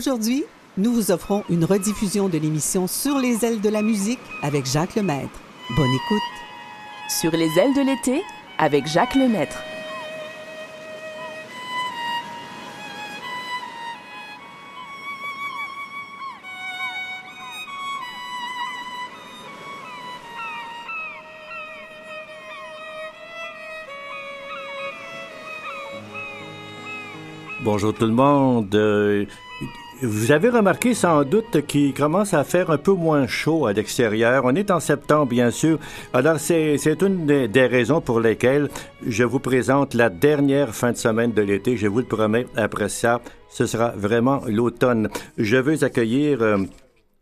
Aujourd'hui, nous vous offrons une rediffusion de l'émission Sur les ailes de la musique avec Jacques Lemaître. Bonne écoute. Sur les ailes de l'été avec Jacques Lemaître. Bonjour tout le monde. Euh, vous avez remarqué sans doute qu'il commence à faire un peu moins chaud à l'extérieur. On est en septembre, bien sûr. Alors, c'est une des raisons pour lesquelles je vous présente la dernière fin de semaine de l'été. Je vous le promets, après ça, ce sera vraiment l'automne. Je veux accueillir...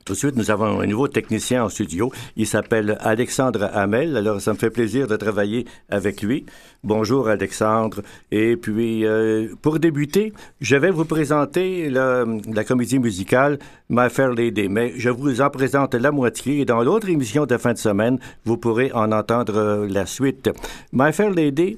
Euh, tout de suite, nous avons un nouveau technicien en studio. Il s'appelle Alexandre Hamel. Alors, ça me fait plaisir de travailler avec lui. Bonjour, Alexandre. Et puis, euh, pour débuter, je vais vous présenter la, la comédie musicale My Fair Lady. Mais je vous en présente la moitié. Et dans l'autre émission de fin de semaine, vous pourrez en entendre la suite. My Fair Lady,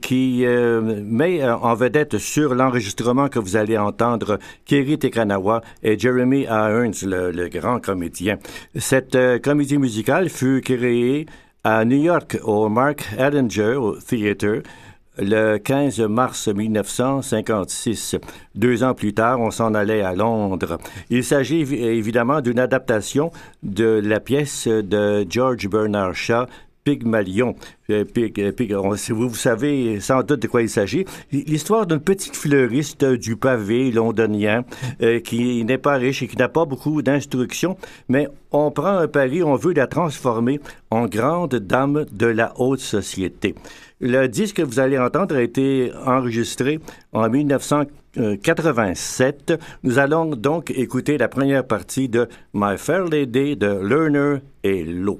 qui euh, met euh, en vedette sur l'enregistrement que vous allez entendre Kerry Tekanawa et Jeremy Irons, le, grand comédien. Cette euh, comédie musicale fut créée à New York au Mark Edinger Theatre le 15 mars 1956. Deux ans plus tard, on s'en allait à Londres. Il s'agit évidemment d'une adaptation de la pièce de George Bernard Shaw, Pygmalion. Euh, euh, vous, vous savez sans doute de quoi il s'agit. L'histoire d'une petite fleuriste du pavé londonien euh, qui n'est pas riche et qui n'a pas beaucoup d'instruction, mais on prend un pari, on veut la transformer en grande dame de la haute société. Le disque que vous allez entendre a été enregistré en 1987. Nous allons donc écouter la première partie de My Fair Lady de Lerner et Lowe.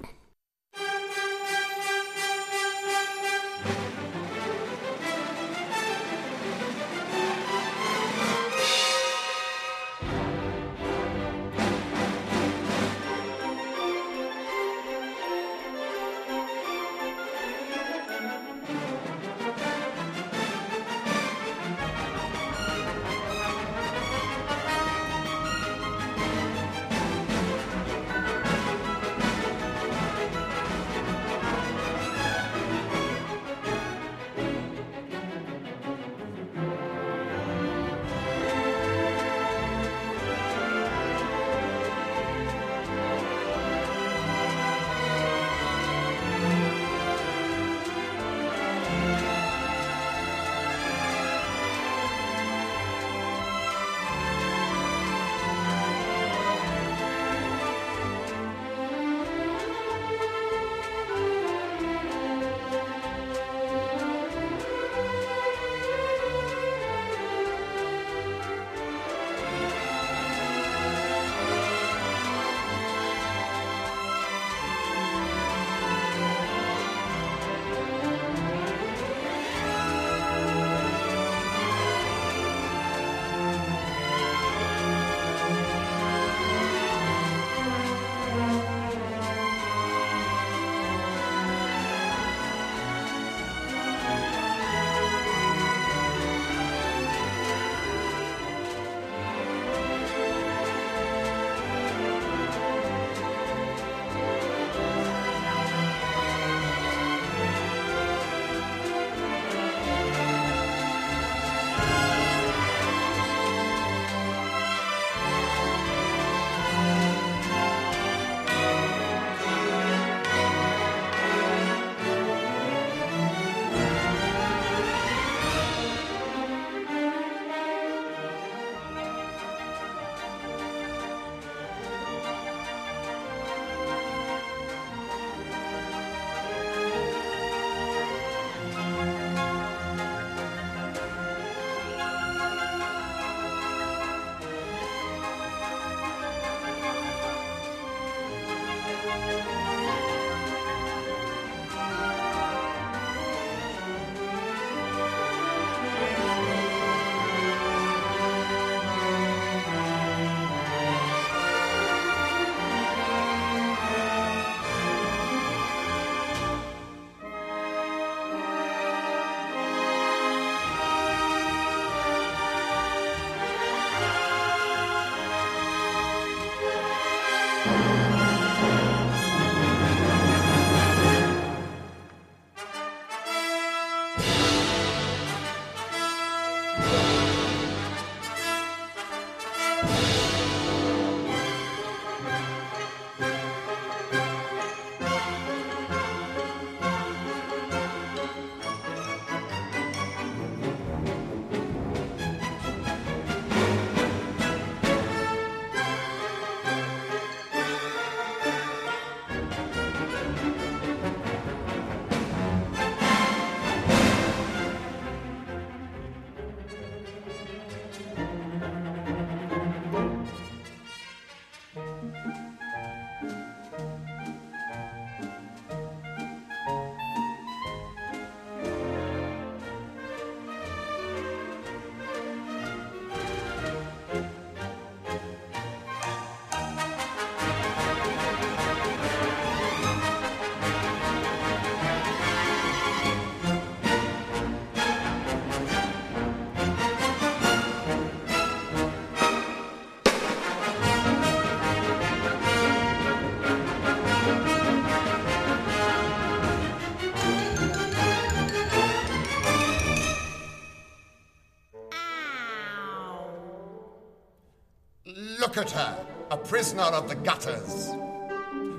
Look at her, a prisoner of the gutters,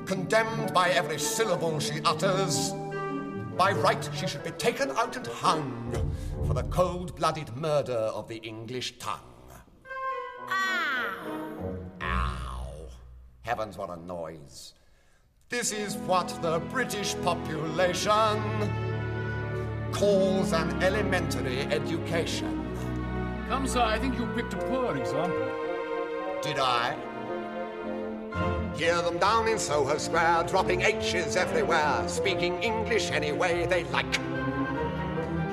condemned by every syllable she utters. By right, she should be taken out and hung for the cold blooded murder of the English tongue. Ow! Ow! Heavens, what a noise. This is what the British population calls an elementary education. Come, sir, I think you picked a poor example. Did I? Hear them down in Soho Square, dropping H's everywhere, speaking English any way they like.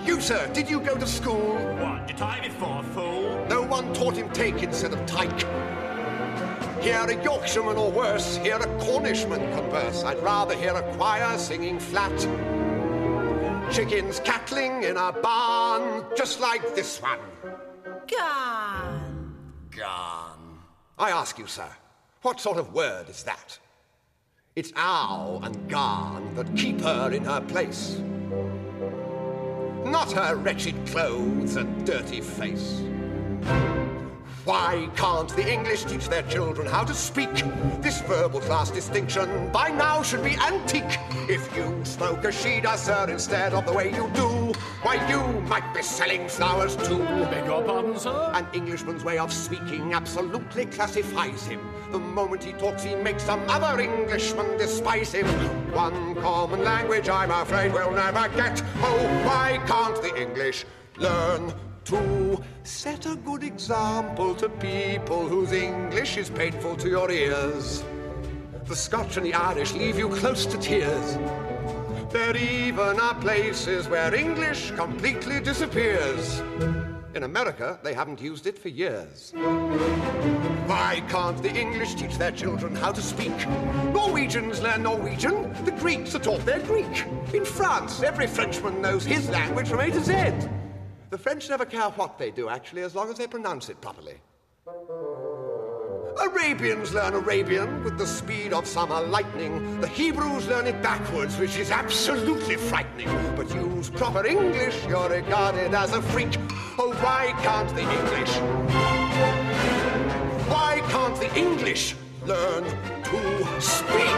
You, sir, did you go to school? What, did I before, fool? No one taught him take instead of tyke. Hear a Yorkshireman or worse, hear a Cornishman converse. I'd rather hear a choir singing flat. Chickens cackling in a barn, just like this one. Gone. Gone. I ask you, sir, what sort of word is that? It's ow and gone that keep her in her place. Not her wretched clothes and dirty face. Why can't the English teach their children how to speak? This verbal class distinction by now should be antique. If you spoke as she does, ah, sir, instead of the way you do, why, you might be selling flowers too. Beg your pardon, sir? An Englishman's way of speaking absolutely classifies him. The moment he talks, he makes some other Englishman despise him. One common language, I'm afraid, we'll never get. Oh, why can't the English learn to set a good example to people whose English is painful to your ears? The Scotch and the Irish leave you close to tears. There even are places where English completely disappears. In America, they haven't used it for years. Why can't the English teach their children how to speak? Norwegians learn Norwegian, the Greeks are taught their Greek. In France, every Frenchman knows his language from A to Z. The French never care what they do, actually, as long as they pronounce it properly. Arabians learn Arabian with the speed of summer lightning. The Hebrews learn it backwards, which is absolutely frightening. But use proper English, you're regarded as a freak. Oh, why can't the English? Why can't the English learn to speak?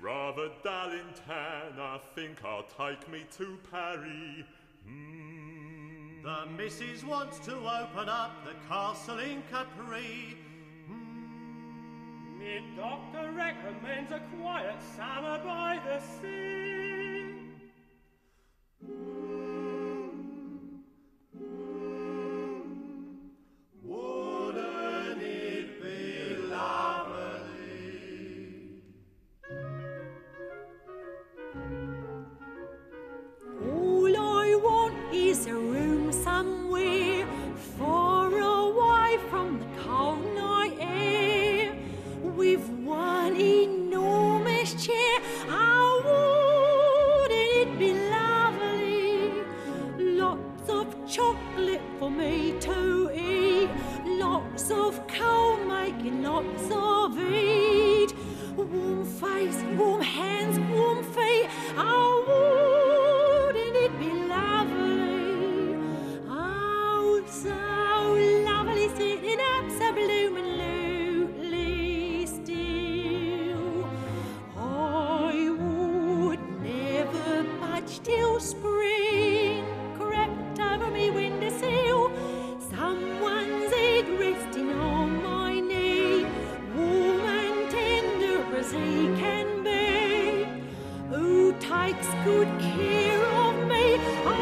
Rather dull in town, I think I'll take me to Paris. Hmm. The missus wants to open up the castle in Capri. Hmm. Me doctor recommends a quiet summer by the sea. takes good care of me.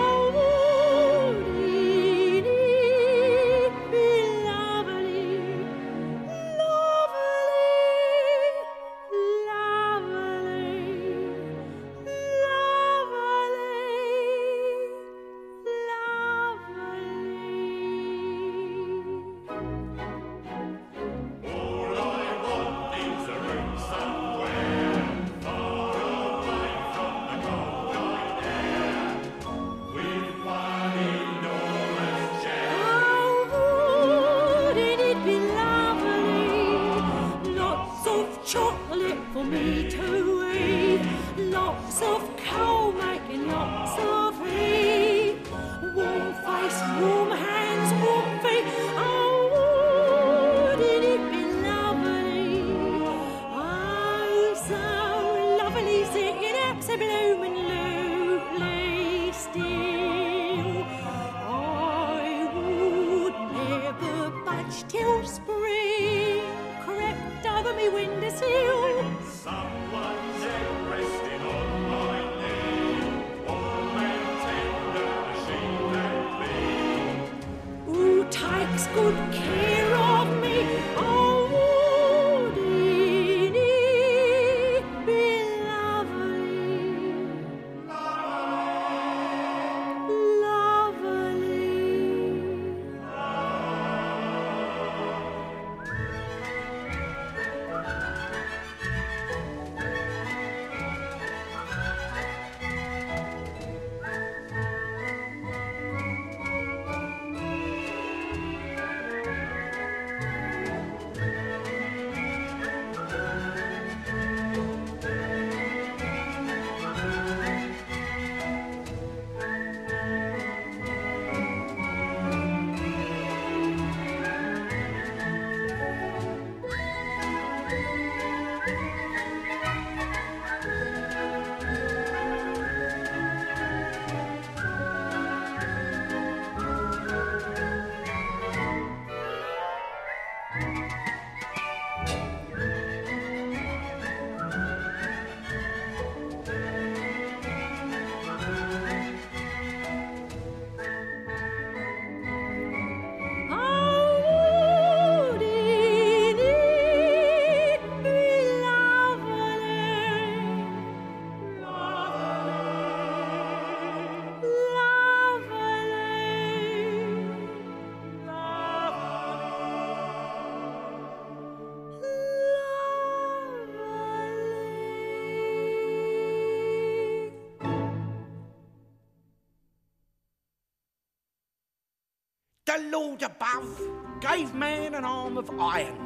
Lord above gave man an arm of iron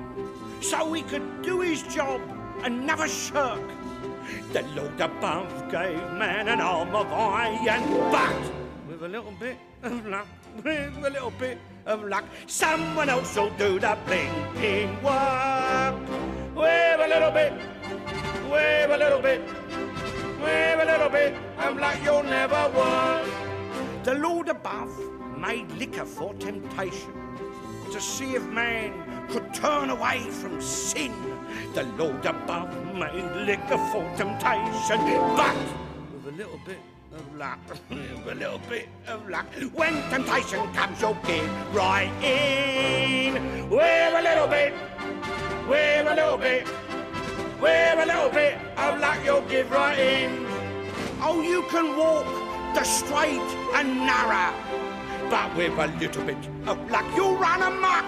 so he could do his job and never shirk. The Lord above gave man an arm of iron, but with a little bit of luck, with a little bit of luck, someone else will do the blinking work. With a little bit, with a little bit, with a little bit of luck, you'll never work. The Lord above made liquor for temptation to see if man could turn away from sin. The Lord above made liquor for temptation, but with a little bit of luck, with a little bit of luck, when temptation comes, you'll give right in. With a little bit, with a little bit, with a little bit of luck, you'll give right in. Oh, you can walk the straight and narrow, but with a little bit oh, of luck, you'll run amok.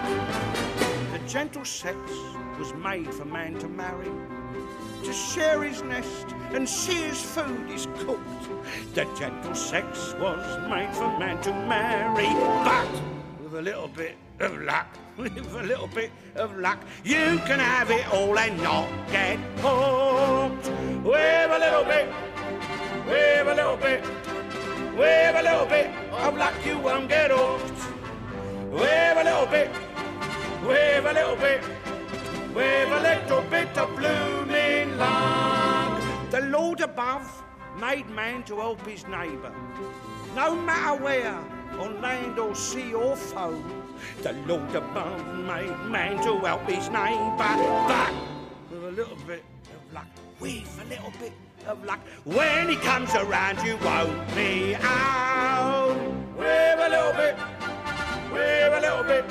The gentle sex was made for man to marry, to share his nest and see his food is cooked. The gentle sex was made for man to marry, but with a little bit of luck, with a little bit of luck, you can have it all and not get hooked. With a little bit, with a little bit, with a little bit of luck, you won't get hooked. With a little bit, with a little bit, with a little bit of blooming luck. The Lord above made man to help his neighbour, no matter where, on land or sea or foe. The Lord above made man to help his neighbour, but with a little bit of luck, with a little bit of luck, when he comes around, you won't be out. With a little bit, with a little bit,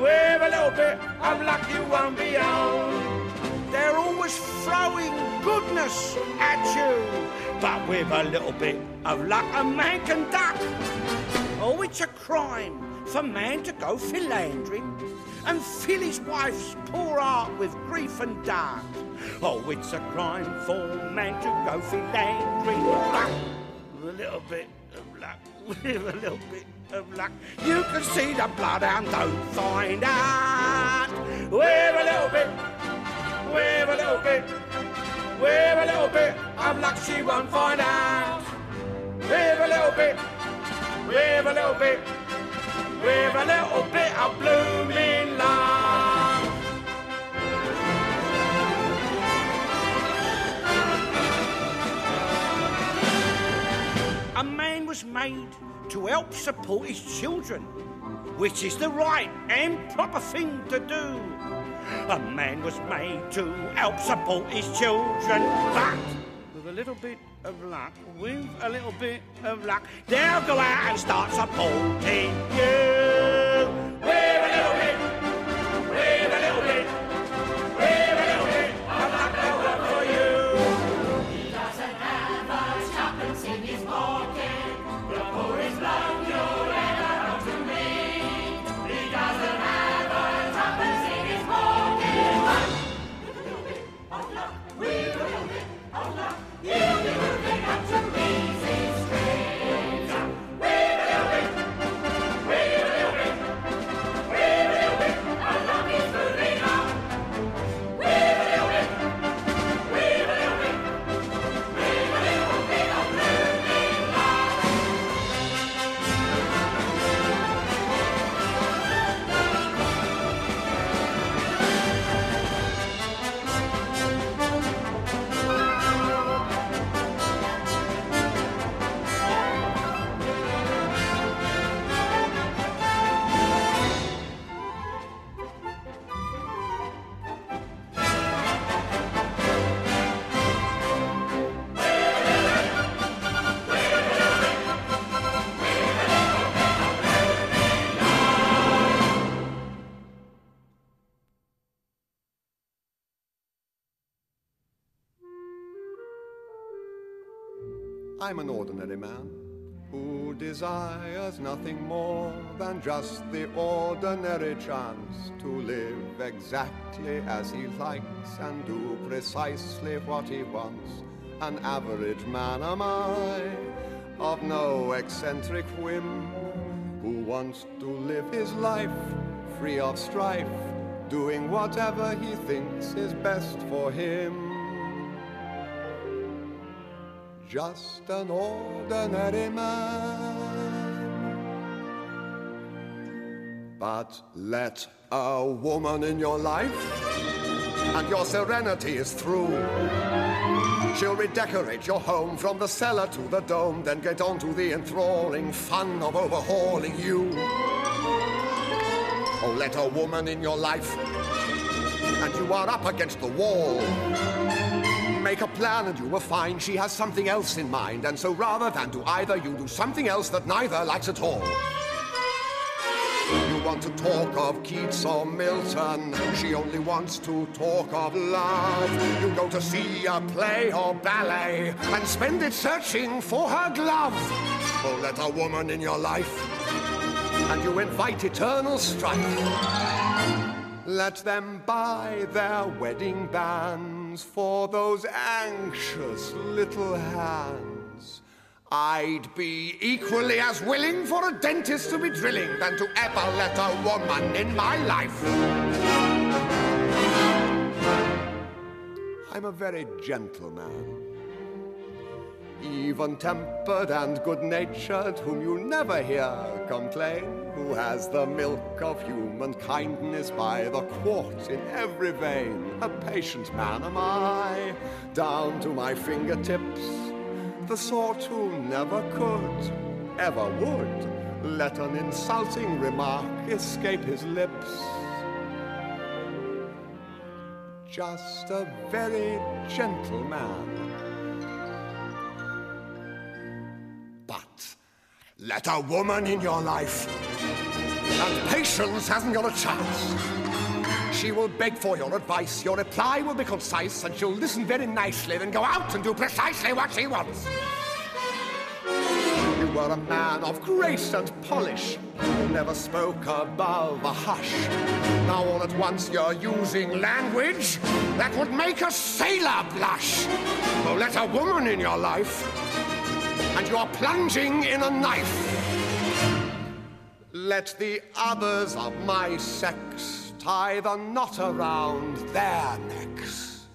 with a little bit of luck, you won't be out. They're always throwing goodness at you, but with a little bit of luck, a man can duck. Oh, it's a crime for man to go philandering and fill his wife's poor heart with grief and dart. Oh, it's a crime for man to go philandering, but with a little bit of luck, with a little bit of luck, you can see the bloodhound don't find out. With a little bit, with a little bit, with a little bit of luck, she won't find out. With a little bit, with a little bit, with a little bit of blooming A man was made to help support his children, which is the right and proper thing to do. A man was made to help support his children, but with a little bit of luck, with a little bit of luck, they'll go out and start supporting you. I'm an ordinary man who desires nothing more than just the ordinary chance to live exactly as he likes and do precisely what he wants. An average man am I, of no eccentric whim, who wants to live his life free of strife, doing whatever he thinks is best for him just an ordinary man. But let a woman in your life, and your serenity is through. She'll redecorate your home from the cellar to the dome, then get on to the enthralling fun of overhauling you. Oh, let a woman in your life, and you are up against the wall. Make a plan and you will find she has something else in mind. And so rather than do either, you do something else that neither likes at all. You want to talk of Keats or Milton, she only wants to talk of love. You go to see a play or ballet and spend it searching for her glove. Oh, let a woman in your life and you invite eternal strife. Let them buy their wedding bands for those anxious little hands. I'd be equally as willing for a dentist to be drilling than to ever let a woman in my life. I'm a very gentle man, even tempered and good natured, whom you never hear complain, who has the milk of human kindness by the quart in every vein. A patient man am I, down to my fingertips, the sort who never could, ever would, let an insulting remark escape his lips. Just a very gentle man. Let a woman in your life, and patience hasn't got a chance. She will beg for your advice, your reply will be concise, and she'll listen very nicely, then go out and do precisely what she wants. You were a man of grace and polish, who never spoke above a hush. Now all at once you're using language that would make a sailor blush. Oh, let a woman in your life, and you're plunging in a knife. Let the others of my sex tie the knot around their necks.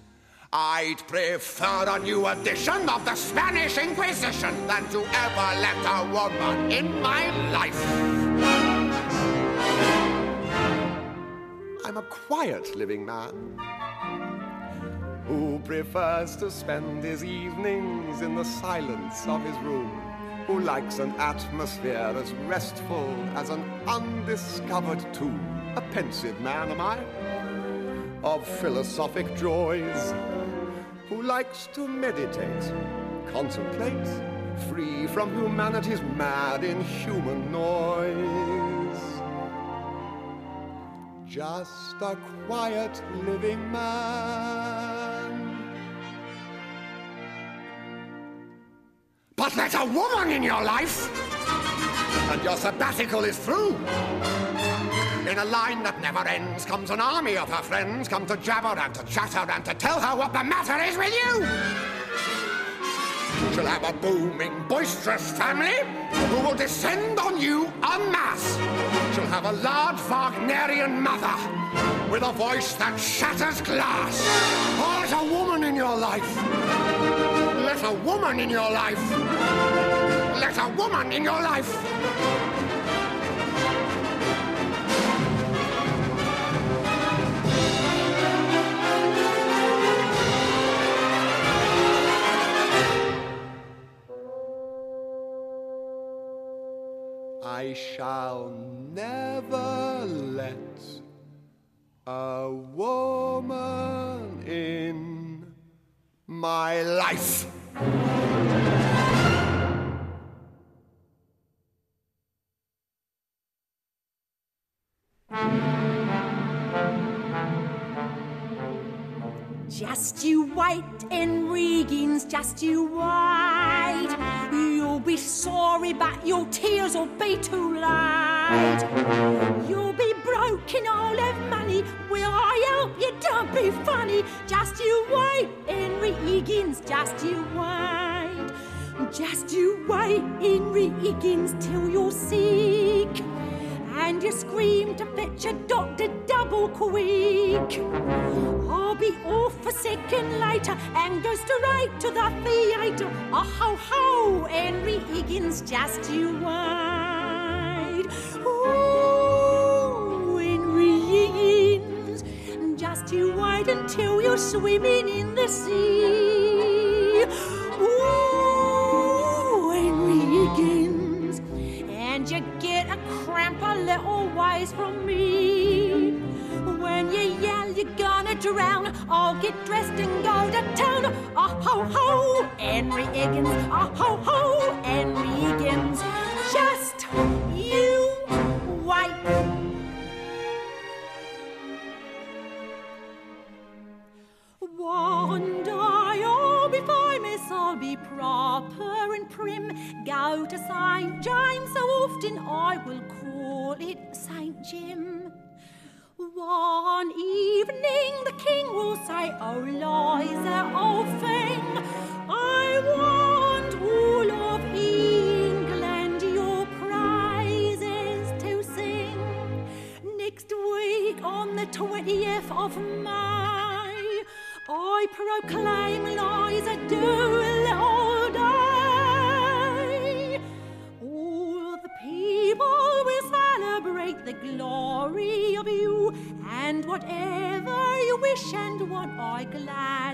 I'd prefer a new edition of the Spanish Inquisition than to ever let a woman in my life. I'm a quiet living man who prefers to spend his evenings in the silence of his room, who likes an atmosphere as restful as an undiscovered tomb. A pensive man am I, of philosophic joys, who likes to meditate, contemplate, free from humanity's mad inhuman noise. Just a quiet living man. A woman in your life, and your sabbatical is through. In a line that never ends comes an army of her friends, come to jabber and to chatter and to tell her what the matter is with you. She'll have a booming, boisterous family who will descend on you en masse. She'll have a large Wagnerian mother with a voice that shatters glass. Oh, there's a woman in your life. Let a woman in your life. Let a woman in your life. I shall never let a woman in my life. Just you wait, 'Enry 'Iggins, just you wait. You'll be sorry, but your tears will be too late. You'll be broken, all of money. Will I help you? Don't be funny. Just you wait, 'Enry 'Iggins, just you wait. Just you wait, 'Enry 'Iggins, till you're sick. And you scream to fetch a doctor double quick. I'll be off a second later and go straight to the theatre. Oh ho ho, Henry Higgins, just you wait. You wait until you're swimming in the sea. Ooh, Henry Higgins, and you get a cramp a little ways from me. When you yell you're gonna drown, I'll get dressed and go to town. Oh ho ho, Henry Higgins. Oh ho ho, Henry Higgins. Just you wait. Proper and prim. Go to St. James so often I will call it St. Jim. One evening the king will say, Oh, Liza, oh, thing, I want all of England your praises to sing. Next week on the 20th of May, I proclaim Liza Dooley all day. All the people will celebrate the glory of you, and whatever you wish and what I gladly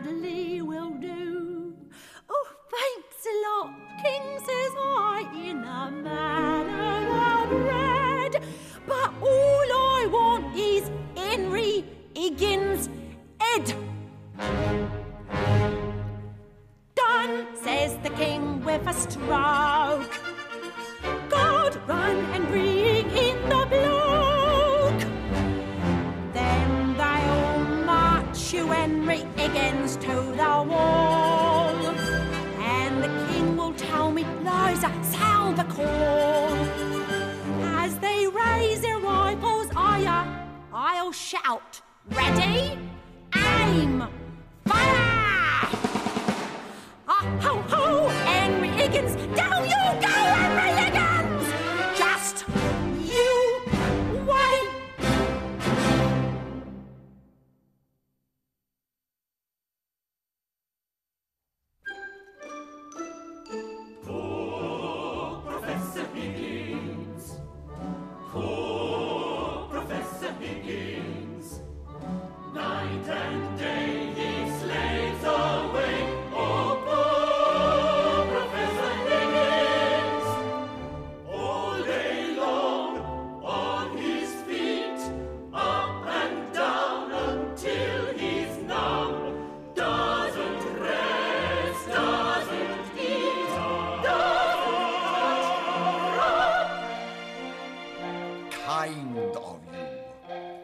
Kind of you.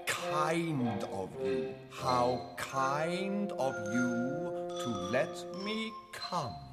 Kind of you. How kind of you to let me come.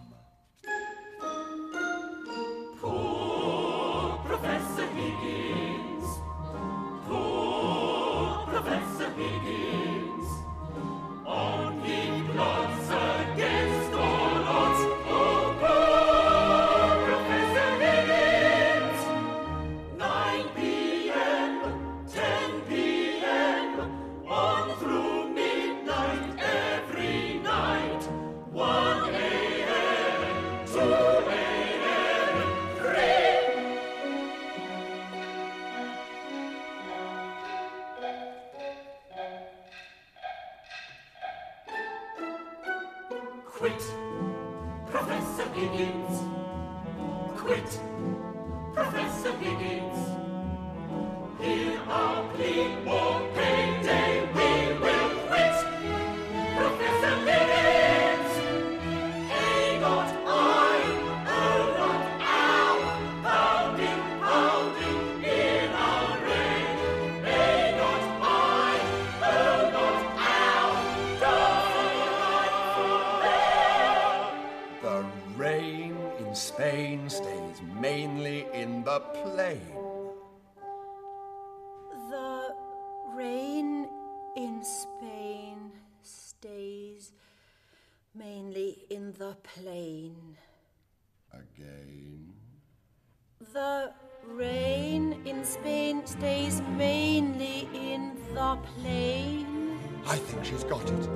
I think she's got it.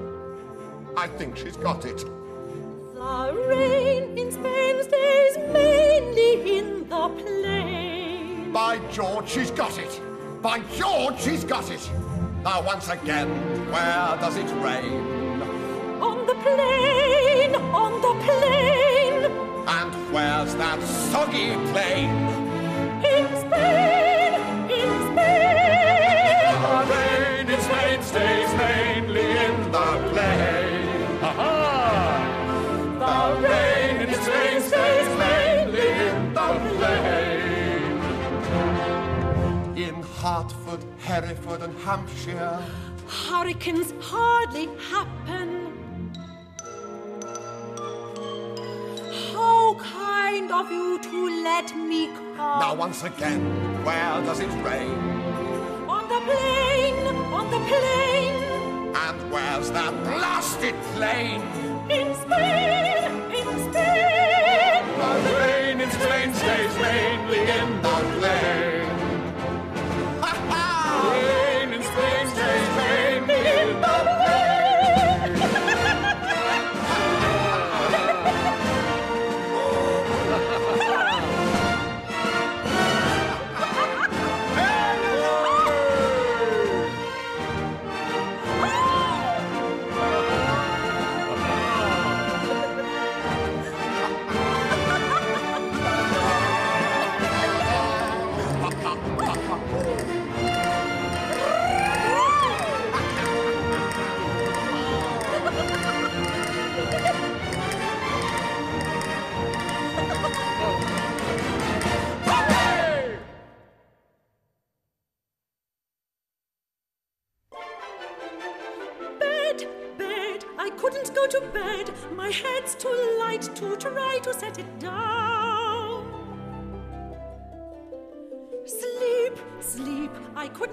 I think she's got it. The rain in Spain stays mainly in the plain. By George, she's got it. By George, she's got it. Now, once again, where does it rain? On the plain, on the plain. And where's that soggy plain? In Spain, Hereford, and Hampshire. Hurricanes hardly happen. How kind of you to let me come. Now, once again, where does it rain? On the plain, on the plain. And where's that blasted plain? In Spain, in Spain. The rain in Spain stays mainly in the plain.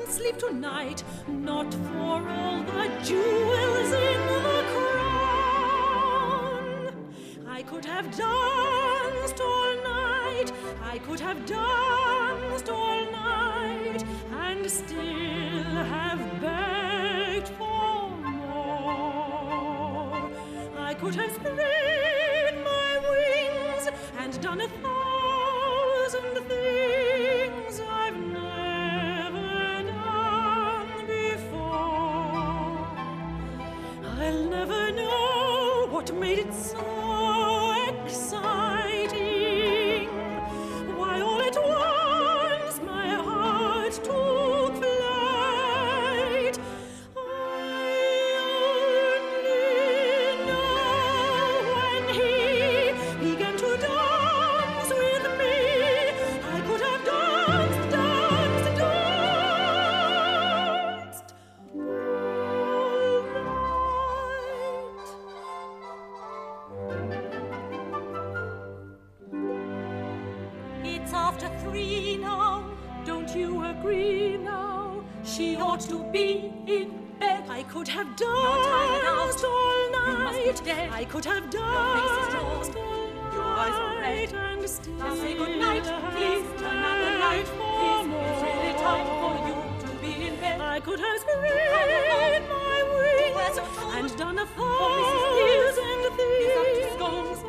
Couldn't sleep tonight. Not for all the jewels in the crown. I could have danced all night. I could have danced Say it's really time for you to be in bed. I could have spread my wings and done a thousand things.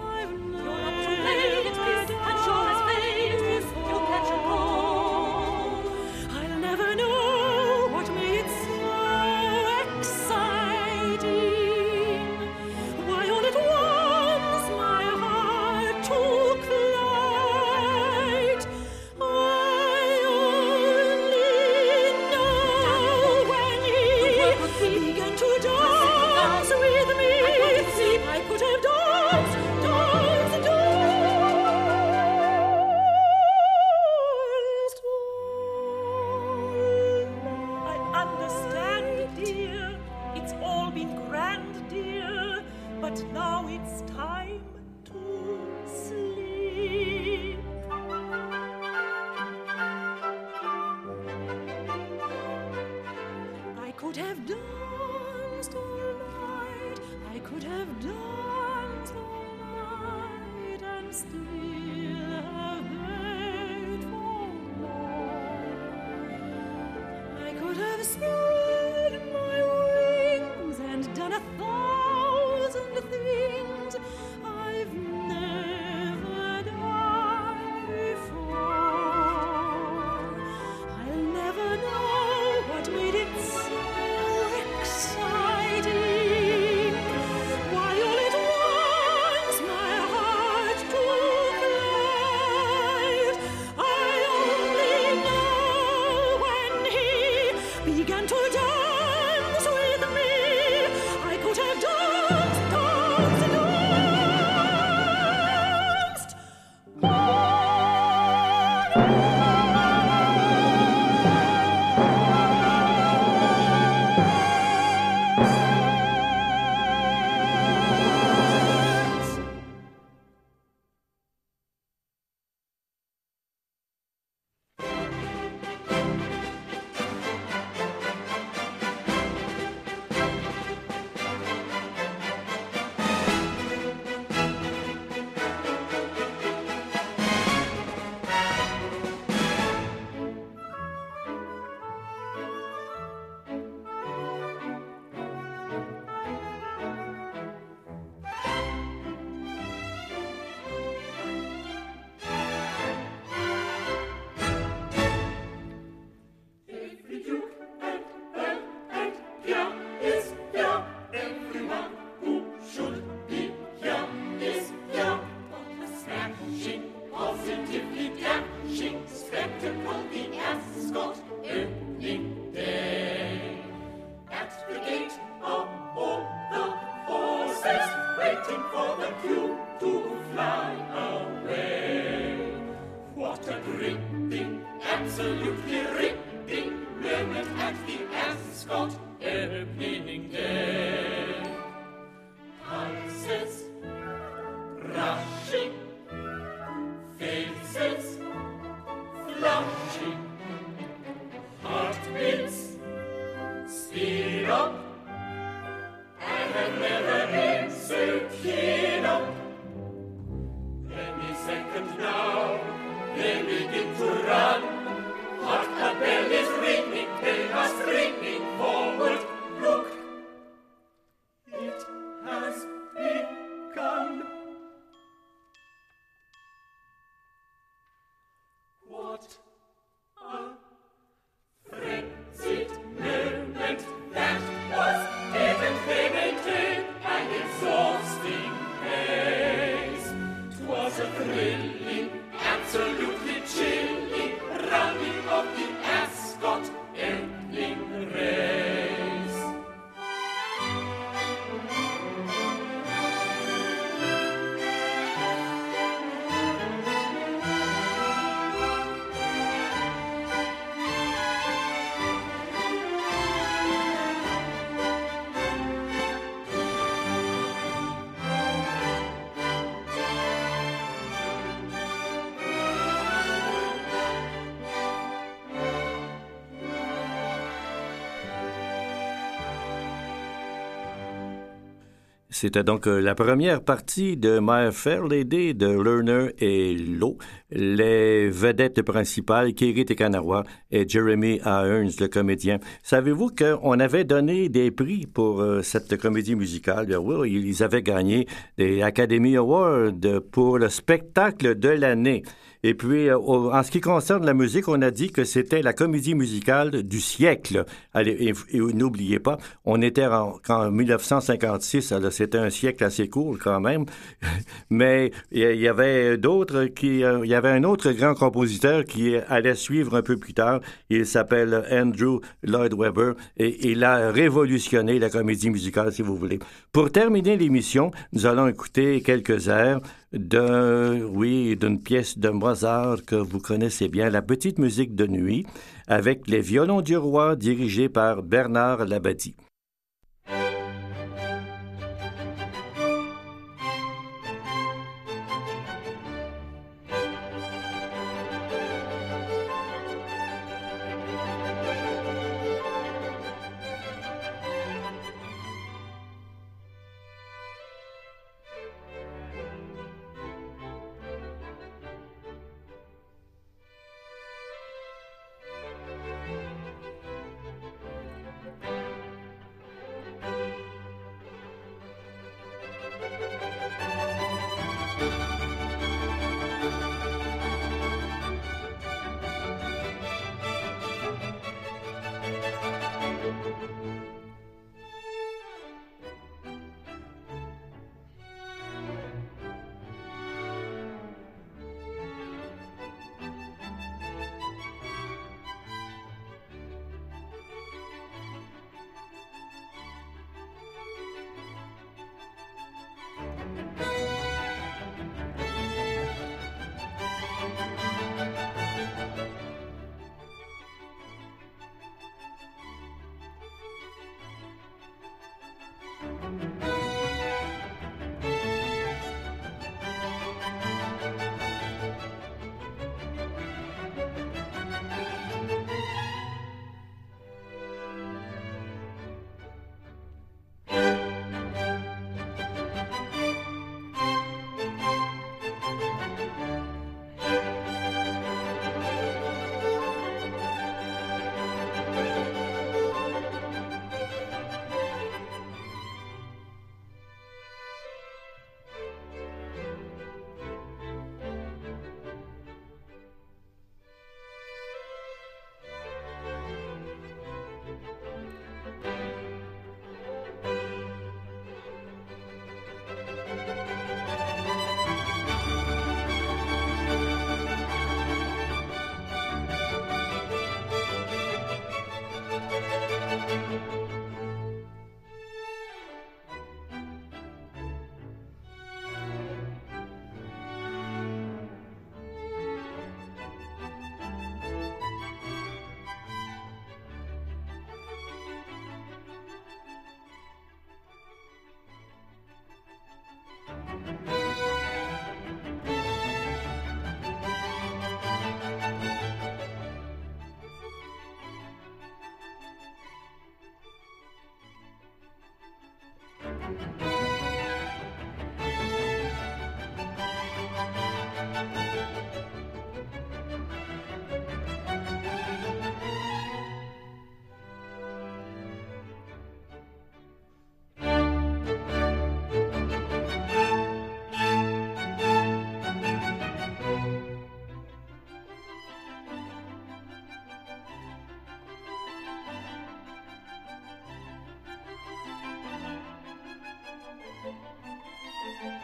C'était donc euh, la première partie de My Fair Lady de Lerner et Lowe. Les vedettes principales, Kerry Tekanawa et Jeremy Irons, le comédien. Savez-vous qu'on avait donné des prix pour euh, cette comédie musicale? Bien, oui, ils avaient gagné des Academy Awards pour le spectacle de l'année. Et puis, euh, en ce qui concerne la musique, on a dit que c'était la comédie musicale du siècle. Allez, et, n'oubliez pas, on était en, en 1956, alors c'était un siècle assez court quand même. Mais il y- avait d'autres qui, euh, y avait un autre grand compositeur qui allait suivre un peu plus tard. Il s'appelle Andrew Lloyd Webber et il a révolutionné la comédie musicale, si vous voulez. Pour terminer l'émission, nous allons écouter quelques airs d'un, oui, d'une pièce de Mozart que vous connaissez bien, La petite musique de nuit, avec les violons du roi dirigés par Bernard Labadie.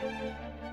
Música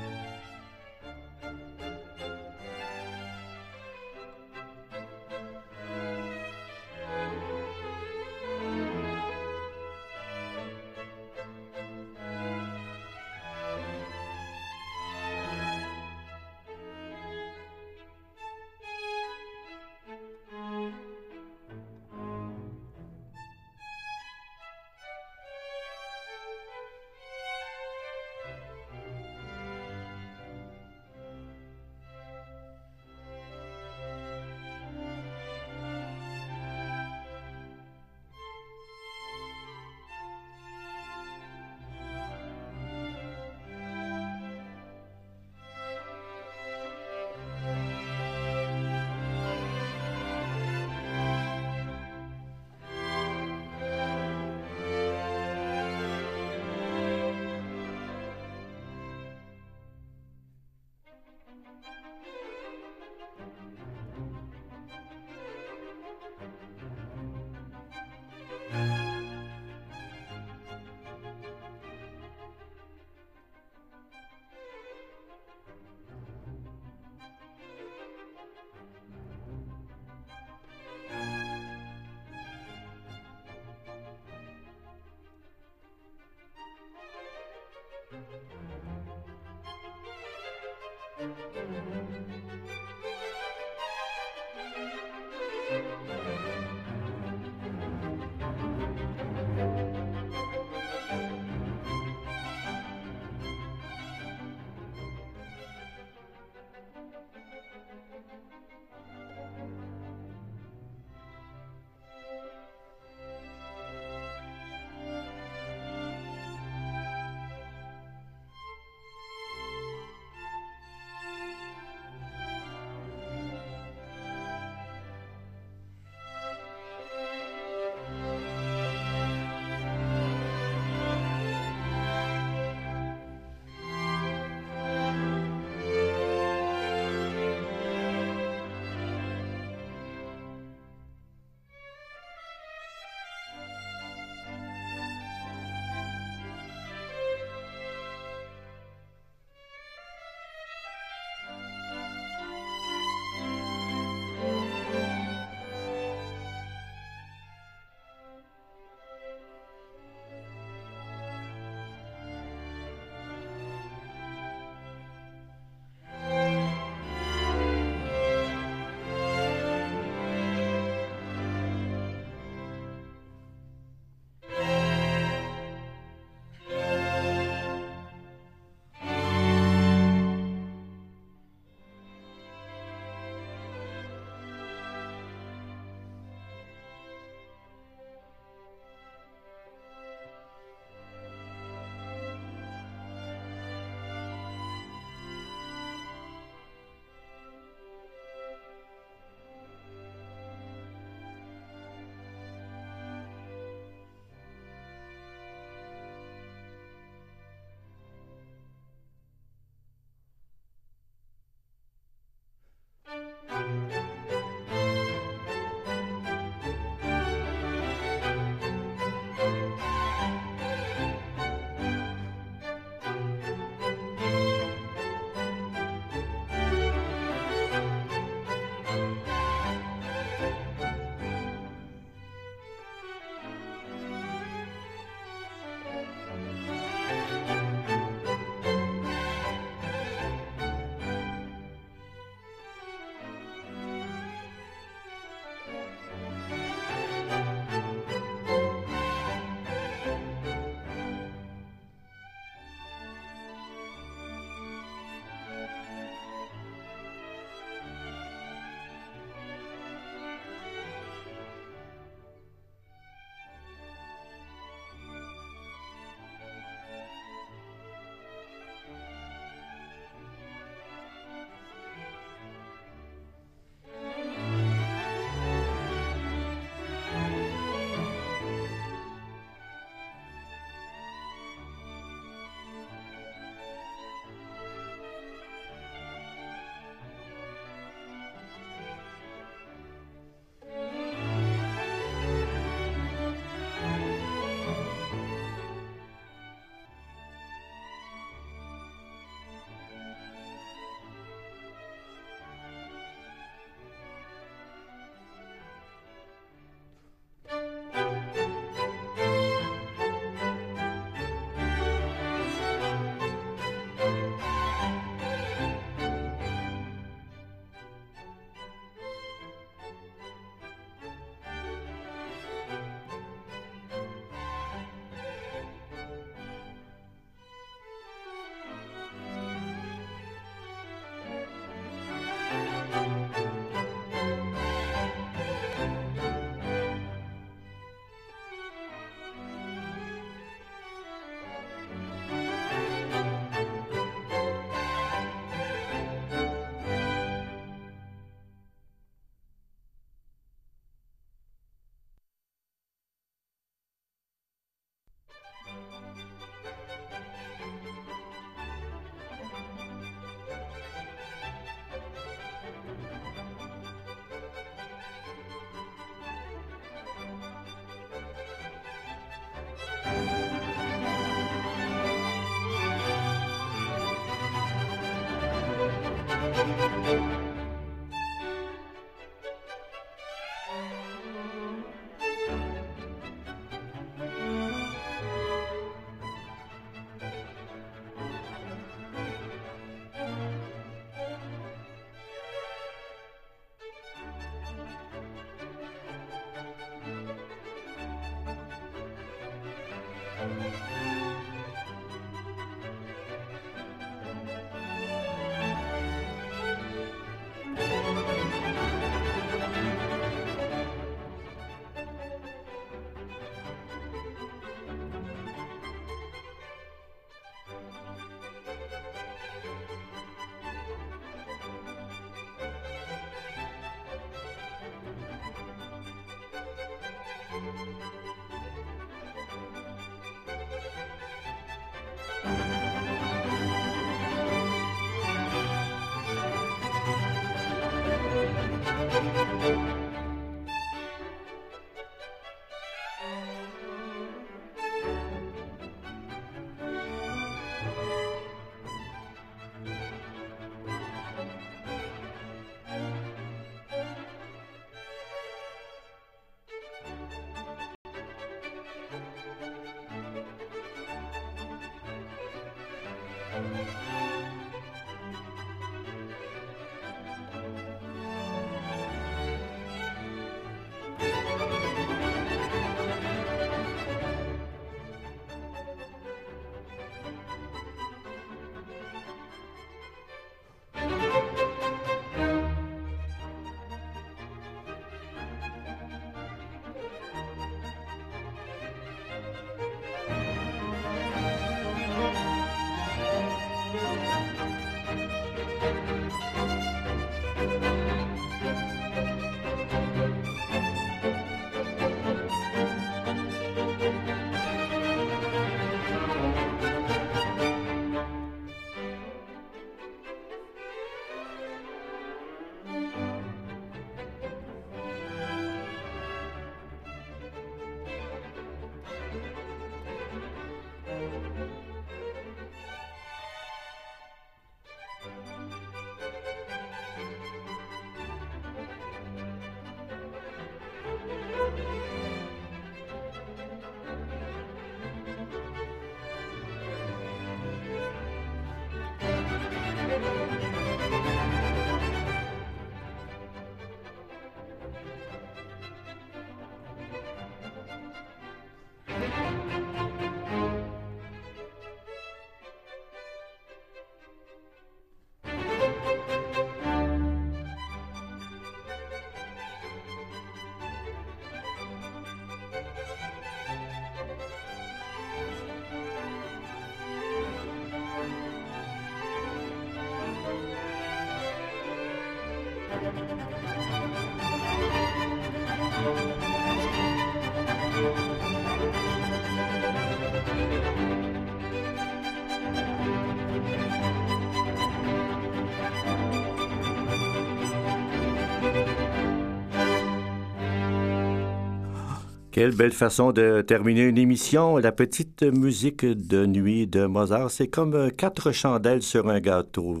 Quelle belle façon de terminer une émission. La petite musique de nuit de Mozart, c'est comme euh, quatre chandelles sur un gâteau.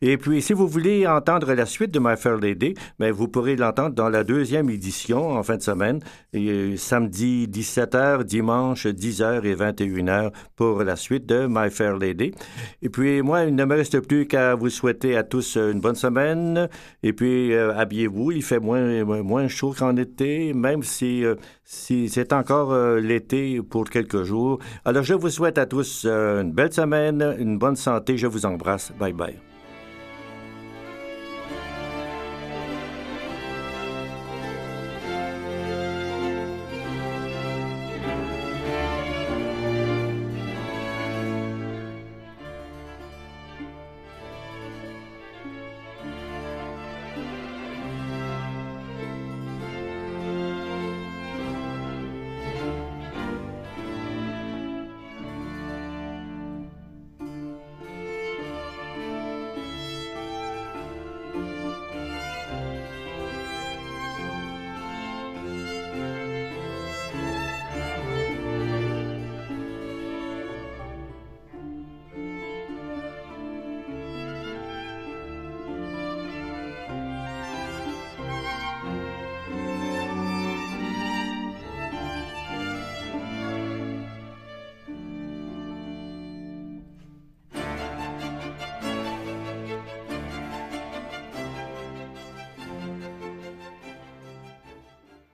Et puis, si vous voulez entendre la suite de My Fair Lady, ben, vous pourrez l'entendre dans la deuxième édition en fin de semaine, et, euh, samedi 17h, dimanche 10h et 21h pour la suite de My Fair Lady. Et puis, moi, il ne me reste plus qu'à vous souhaiter à tous une bonne semaine. Et puis, euh, habillez-vous. Il fait moins, moins chaud qu'en été, même si si c'est encore euh, l'été pour quelques jours. Alors, je vous souhaite à tous euh, une belle semaine, une bonne santé. Je vous embrasse. Bye bye.